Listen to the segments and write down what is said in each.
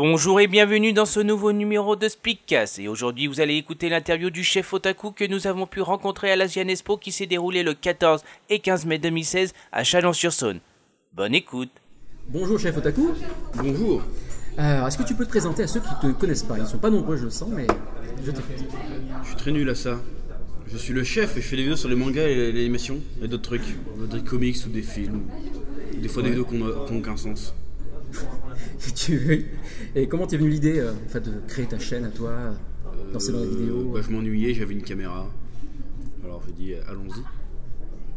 Bonjour et bienvenue dans ce nouveau numéro de Speakcast. Et aujourd'hui, vous allez écouter l'interview du chef Otaku que nous avons pu rencontrer à l'Asian Expo qui s'est déroulé le 14 et 15 mai 2016 à Chalon-sur-Saône. Bonne écoute. Bonjour chef Otaku. Bonjour. Alors, est-ce que tu peux te présenter à ceux qui ne te connaissent pas? Ils sont pas nombreux, je le sens, mais je t'écoute. Je suis très nul à ça. Je suis le chef et je fais des vidéos sur les mangas et l'animation et d'autres trucs. Des comics ou des films. Des fois des vidéos qui n'ont aucun sens. Tu- Et comment t'es venu l'idée euh, en fait, de créer ta chaîne à toi, euh, lancer dans les Euh, vidéos bah, je m'ennuyais, j'avais une caméra. Alors j'ai dit euh, allons-y.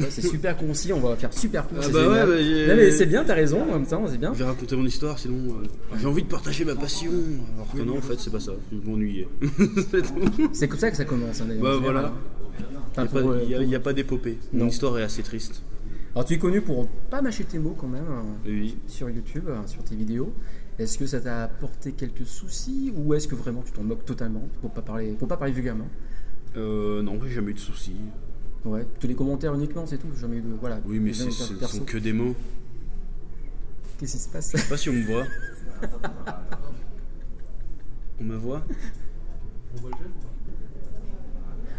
Ouais, C'est super concis, on va faire super court. Ah c'est bah ouais, bah, Non, mais c'est bien, t'as raison, en même temps, c'est bien. Je vais raconter mon histoire sinon euh, j'ai envie de partager ma passion. Alors que non en fait c'est pas ça. Je m'ennuyais. C'est comme ça que ça commence. hein. Bah, voilà. hein. Il euh, n'y a, pour- y a pas d'épopée. Mon histoire est assez triste. Alors tu es connu pour pas mâcher tes mots quand même hein, Oui. sur YouTube, hein, sur tes vidéos. Est-ce que ça t'a apporté quelques soucis ou est-ce que vraiment tu t'en moques totalement pour pas parler, pour pas parler vulgairement Euh, non, j'ai jamais eu de soucis. Ouais, tous les commentaires uniquement, c'est tout. Jamais eu de voilà. Oui mais ce sont que des mots. Qu'est-ce qui se passe Je sais pas si on me voit. On me voit?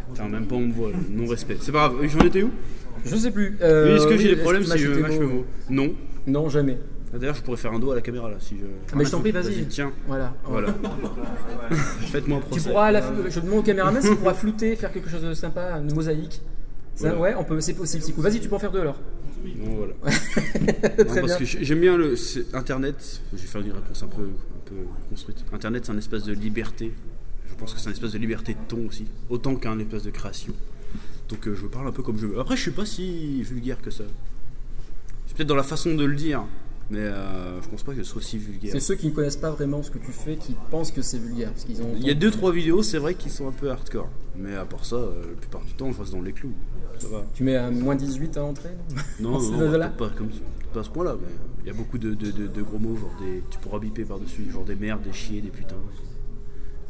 Putain, même pas on me voit, non-respect. C'est pas grave, j'en étais où? Je sais plus. Oui, Euh, est-ce que j'ai oui, des problèmes tu si je mâche mes mots Non. Non, jamais. D'ailleurs, je pourrais faire un dos à la caméra là si je. Ah, mais je t'en prie, vas-y. Tiens, Voilà. voilà. Faites-moi un Tu procès. pourras, à la, je demande au caméraman s'il pourra flouter, faire quelque chose de sympa, une mosaïque. Ça, Voilà. Ouais, on peut, c'est possible. c'est cool. Vas-y, tu peux en faire deux alors. Non, voilà. Non, Très parce bien. que j'ai- j'aime bien le Internet. Je vais faire une réponse un peu, un peu construite. Internet, c'est un espace de liberté. Je pense que c'est un espace de liberté de ton aussi, autant qu'un espace de création. Donc euh, je parle un peu comme je veux. Après, je suis pas si vulgaire que ça. C'est peut-être dans la façon de le dire, mais euh, je pense pas que ce soit si vulgaire. C'est ceux qui ne connaissent pas vraiment ce que tu fais qui pensent que c'est vulgaire. Parce qu'ils ont. Il y a deux trois vidéos, c'est vrai, qui sont un peu hardcore. Mais à part ça, euh, la plupart du temps, on reste dans les clous. Ça va. Tu mets un moins 18 à l'entrée non Non, peut-être pas, comme, pas à ce point-là, mais il y a beaucoup de, de- de- de gros mots, genre des, tu pourras biper par-dessus, genre des merdes, des chiens, des putains.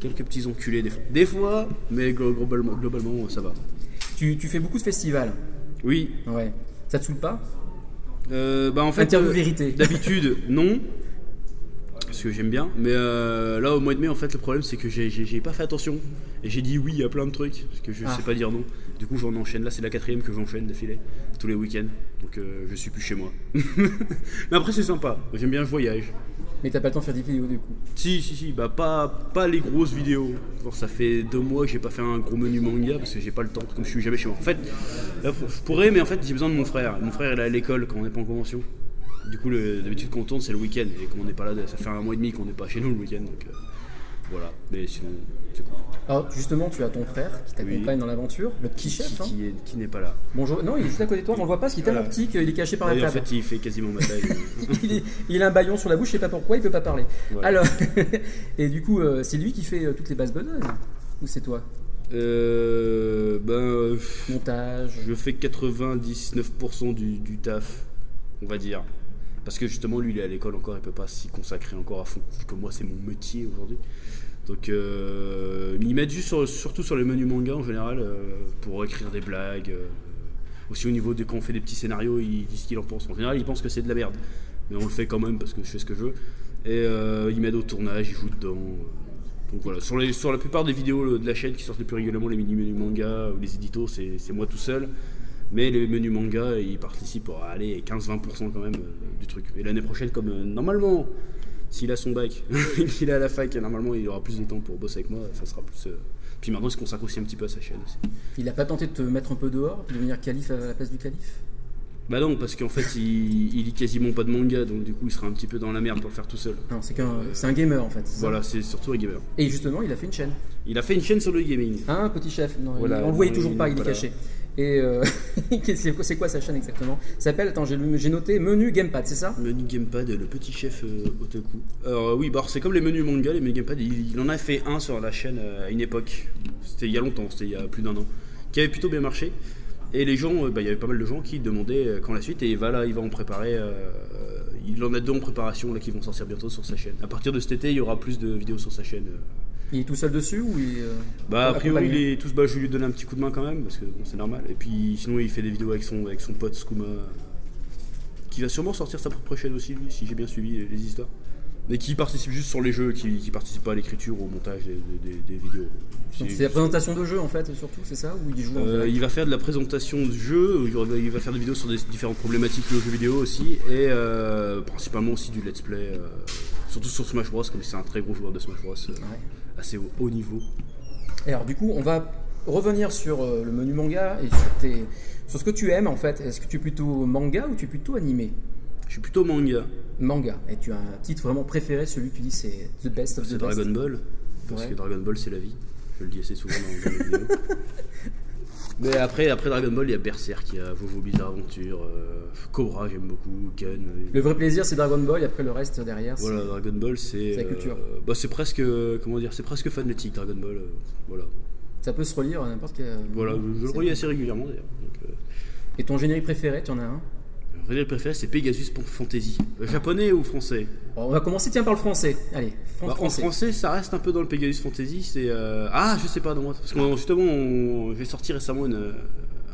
Quelques petits enculés des fois. Des fois, mais glo- globalement, globalement ça va. Tu, tu fais beaucoup de festivals. Oui, Ouais. Ça te saoule pas? Euh, bah en fait, Interview euh, vérité. d'habitude, non. Parce que j'aime bien, mais euh, là au mois de mai, en fait, le problème c'est que j'ai- j'ai j'ai pas fait attention et j'ai dit oui à plein de trucs parce que je Ah. sais pas dire non. Du coup, j'en enchaîne. Là, c'est la quatrième que j'enchaîne d'affilée tous les week-ends, donc euh, je suis plus chez moi. mais après, c'est sympa. J'aime bien le voyage. Mais t'as pas le temps de faire des vidéos du coup. Si, si, si, bah pas, pas les grosses vidéos. Genre, ça fait deux mois que j'ai pas fait un gros menu manga parce que j'ai pas le temps, comme je suis jamais chez moi. En fait, je pourrais, mais en fait, j'ai besoin de mon frère. Mon frère, il est à l'école quand on n'est pas en convention. Du coup, d'habitude, quand on tourne, c'est le week-end. Et comme on n'est pas là, ça fait un mois et demi qu'on n'est pas chez nous le week-end. Donc euh, voilà, mais sinon. Alors justement, tu as ton frère qui t'accompagne Oui. dans l'aventure, le petit chef. Qui, hein. qui est- qui n'est pas là. Bonjour. Non, il est juste à côté de toi, on le voit pas parce qu'il est tellement petit qu'il est caché par la Et en table. fait, il fait quasiment ma taille. il, est- il a un baillon sur la bouche, je sais pas pourquoi, il peut pas parler. Voilà. Alors, et du coup, euh, c'est lui qui fait euh, toutes les bases bonhommes Ou c'est toi? Euh, ben, euh, Montage Je fais 99% du, du taf, on va dire. Parce que justement, lui, il est à l'école encore, il peut pas s'y consacrer encore à fond. Vu que moi, c'est mon métier aujourd'hui. Donc, euh, ils mettent juste sur- surtout sur les menus manga en général euh, pour écrire des blagues. euh, aussi au niveau de quand on fait des petits scénarios, ils disent ce qu'ils en pensent. En général, ils pensent que c'est de la merde. Mais on le fait quand même parce que je fais ce que je veux. Et euh, ils m'aident au tournage, ils jouent dedans. Donc voilà, sur, les, sur la plupart des vidéos de la chaîne qui sortent le plus régulièrement, les mini-menus manga ou les éditos, c'est moi tout seul. Mais les menus manga, ils participent à aller 15-20% quand même euh, du truc. Et l'année prochaine, comme euh, normalement, s'il a son bac, qu'il est à la fac, normalement il aura plus de temps pour bosser avec moi, ça sera plus. euh, Puis maintenant, il se consacre aussi un petit peu à sa chaîne aussi. Il a pas tenté de te mettre un peu dehors, de devenir calife à la place du calife? Bah non, parce qu'en fait, il, il lit quasiment pas de manga, donc du coup, il sera un petit peu dans la merde pour le faire tout seul. Non, c'est qu'un, c'est un gamer en fait. c'est ça? Voilà, c'est surtout un gamer. Et justement, il a fait une chaîne. Il a fait une chaîne sur le gaming. Hein, petit chef? Non, Voilà, il- on le voyait toujours pas, il est voilà. caché. Et euh, c'est quoi- sa chaîne exactement? Ça s'appelle, attends, j'ai noté menu gamepad, c'est ça? Menu gamepad, le petit chef euh. Alors euh, oui, bah, c'est comme les menus manga, les menus gamepad, il, en a fait un sur la chaîne euh, à une époque. C'était il y a longtemps, c'était il y a plus d'un an, qui avait plutôt bien marché. Et les gens, bah, il y avait pas mal de gens qui demandaient quand la suite, et voilà, il va en préparer. il en a deux en préparation là qui vont sortir bientôt sur sa chaîne. À partir de cet été, il y aura plus de vidéos sur sa chaîne. Il est tout seul dessus ou il est, euh, Bah, a priori, il est tous, bah, je vais lui donner un petit coup de main quand même, parce que bon, c'est normal. Et puis, sinon, il fait des vidéos avec son, avec son pote Skouma, qui va sûrement sortir sa propre chaîne aussi, lui, si j'ai bien suivi les histoires. Mais qui participe juste sur les jeux, qui, qui participe pas à l'écriture ou au montage des, des- des vidéos. C'est- la présentation de jeu en fait, surtout, c'est ça Ou il joue Euh, il va faire de la présentation du jeu, il va, faire des vidéos sur des différentes problématiques aux jeux vidéo aussi, et euh, principalement aussi du let's play, euh, surtout sur Smash Bros, comme c'est un très gros joueur de Smash Bros, Ouais. Assez haut, haut niveau. Et alors du coup, on va revenir sur euh, le menu manga et sur, tes, sur ce que tu aimes en fait. Est-ce que tu es plutôt manga ou tu es plutôt animé? Je suis plutôt manga, Manga. Et tu as un titre vraiment préféré, celui que tu dis c'est the best of the best. Dragon Ball, parce Ouais. que Dragon Ball c'est la vie, je le dis assez souvent dans les vidéos. Mais après, après Dragon Ball, il y a Berserk, il y a Vovo Bizarre Aventure, euh, Cobra, j'aime beaucoup, Gun. euh, Le vrai plaisir c'est Dragon Ball et après le reste derrière. Voilà, Dragon Ball, c'est. C'est la culture. bah, c'est presque. Comment dire C'est presque fanatique, Dragon Ball. euh, voilà. Ça peut se relire à n'importe quel. Voilà, je, je le relis assez régulièrement d'ailleurs. Euh, Et ton générique préféré, tu en as un? Mon générique préféré, c'est Pegasus Fantasy. Euh, Japonais ou français On va commencer tiens par le français. Allez, fran- Bah, En français. ça reste un peu dans le Pegasus Fantasy. C'est. euh, Ah, je sais pas, non, parce que justement, on- j'ai sorti récemment une, euh,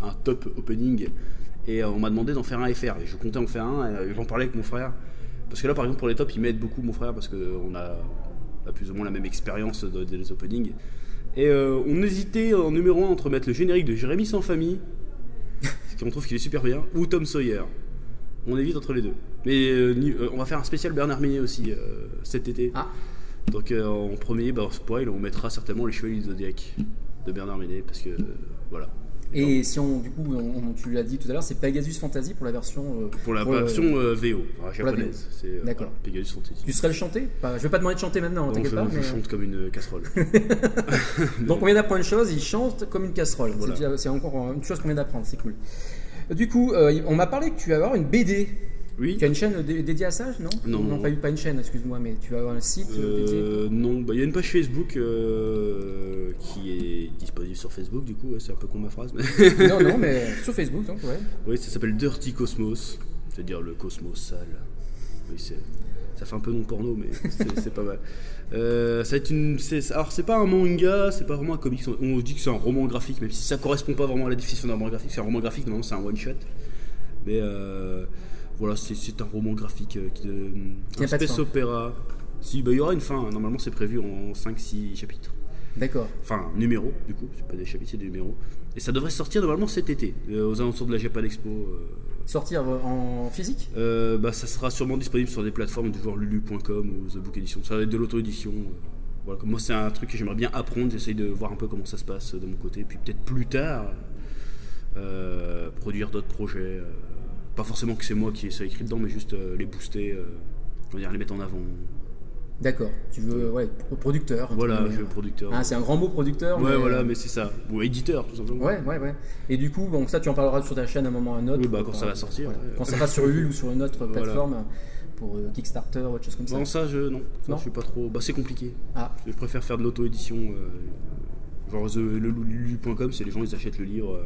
un top opening et on m'a demandé d'en faire un FR. Et je comptais en faire un et j'en parlais avec mon frère. Parce que là, par exemple, pour les tops, il m'aide beaucoup, mon frère, parce qu'on a, on a plus ou moins la même expérience de- des openings. Et euh, on hésitait en numéro 1 entre mettre le générique de Jérémy sans famille, parce qu'on trouve qu'il est super bien, ou Tom Sawyer. On évite entre les deux. Mais euh, euh, on va faire un spécial Bernard Minet aussi euh, cet été. Ah. Donc euh, en premier, bah, spoil, on mettra certainement les Chevaliers du Zodiac de Bernard Minet, parce que euh, voilà. Et si on, du coup, on- on- tu l'as dit tout à l'heure, c'est Pegasus Fantasy pour la version. euh, Pour la pour version euh, VO, enfin, la japonaise, euh, D'accord. Pegasus Fantasy. Tu serais le chanter? Pas- Je vais pas te demander de chanter maintenant, t'inquiète pas. je mais- chante comme une casserole. Donc on vient d'apprendre une chose, il chante comme une casserole. Voilà. C'est encore une chose qu'on vient d'apprendre, c'est cool. Du coup, euh, on m'a parlé que tu vas avoir une BD. Oui. Tu as une chaîne dé- dédiée à ça, non? Non, non, pas, pas une chaîne, excuse-moi, mais tu vas avoir un site euh, dédié. Euh, non, bah, il y a une page Facebook euh, qui est disponible sur Facebook, du coup, ouais, c'est un peu con ma phrase, mais non, non, mais sur Facebook, donc ouais. oui, ça s'appelle Dirty Cosmos, c'est-à-dire le cosmos sale. Oui, c'est, ça fait un peu non porno, mais c'est, pas mal. Euh, ça va être une, alors c'est pas un manga, c'est pas vraiment un comics. On dit que c'est un roman graphique, même si ça correspond pas vraiment à la définition d'un roman graphique. C'est un roman graphique, normalement c'est un one shot, mais euh, voilà, c'est, un roman graphique euh, qui a un space opéra. Si, bah, il y aura une fin. hein. Normalement, c'est prévu en 5-6 chapitres. D'accord. Enfin, numéros, du coup, c'est pas des chapitres, c'est des numéros. Et ça devrait sortir normalement cet été, euh, aux alentours de la Japan Expo. euh. Sortir euh, en physique? Euh, bah, ça sera sûrement disponible sur des plateformes du genre lulu.com ou The Book Edition. Ça va être de l'auto-édition. euh. Voilà, comme moi, c'est un truc que j'aimerais bien apprendre. J'essaye de voir un peu comment ça se passe euh, de mon côté. Puis peut-être plus tard, produire d'autres projets. pas forcément que c'est moi qui soit écrit dedans, mais juste les booster, euh, comment dire, les mettre en avant. D'accord. Tu veux, ouais, pro- producteur. Voilà, je suis producteur. Ah, c'est un grand mot producteur. ouais, mais- voilà, mais c'est ça. Ou éditeur, tout simplement. Ouais, ouais, ouais. Et du coup, bon, ça, tu en parleras sur ta chaîne à un moment ou à un autre. Oui, bah, quand ça va sortir, Voilà. Quand ça va sur Ulule ou sur une autre Voilà. plateforme pour euh, Kickstarter ou autre chose comme ça. Non, ça, je, non. Ça, Non. je suis pas trop. Bah, c'est compliqué. Ah, Je préfère faire de l'auto-édition. euh, genre, lulu.com, c'est les gens, ils achètent le livre euh,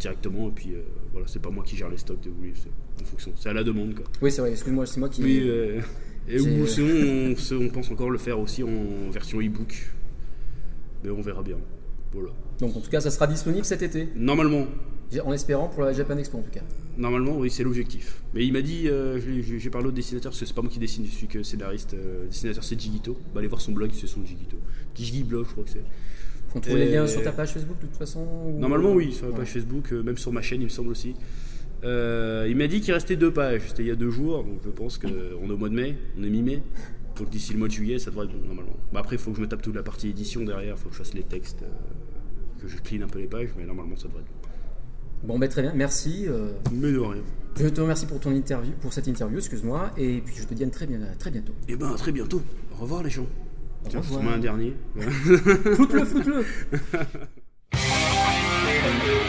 directement. Et puis, euh, voilà, c'est pas moi qui gère les stocks de vous. C'est en fonction. C'est à la demande, quoi. oui, c'est vrai, excuse-moi, c'est moi qui. Oui, euh, et ou sinon, on, on pense encore le faire aussi en version e-book. Mais on verra bien. Voilà. Donc, en tout cas, ça sera disponible cet été. Normalement, En espérant pour la Japan Expo, en tout cas. Normalement, oui, c'est l'objectif. Mais il m'a dit, euh, j'ai parlé au dessinateur, parce que c'est pas moi qui dessine, je suis que scénariste. euh, le dessinateur, c'est Jigito. Bah, allez voir son blog, c'est son Jigito. Jigi Blog, je crois que c'est. On trouve les liens sur ta page Facebook de toute façon ou- Normalement, oui, sur Ouais. page Facebook, euh, même sur ma chaîne, il me semble aussi. Euh, il m'a dit qu'il restait deux pages. C'était il y a deux jours, donc je pense qu'on est au mois de mai, on est mi-mai. Donc d'ici le mois de juillet, ça devrait être bon, normalement. Bah, après, il faut que je me tape toute la partie édition derrière, il faut que je fasse les textes, euh, que je clean un peu les pages, mais normalement, ça devrait être bon. Bon, ben très bien, merci. euh, Mais de rien. je te remercie pour ton interview, pour cette interview, excuse-moi, et puis je te dis à très, bien, à très bientôt. Et ben, à très bientôt. Au revoir, les gens. Au Tiens, revoir. un dernier. Floute-le, floute-le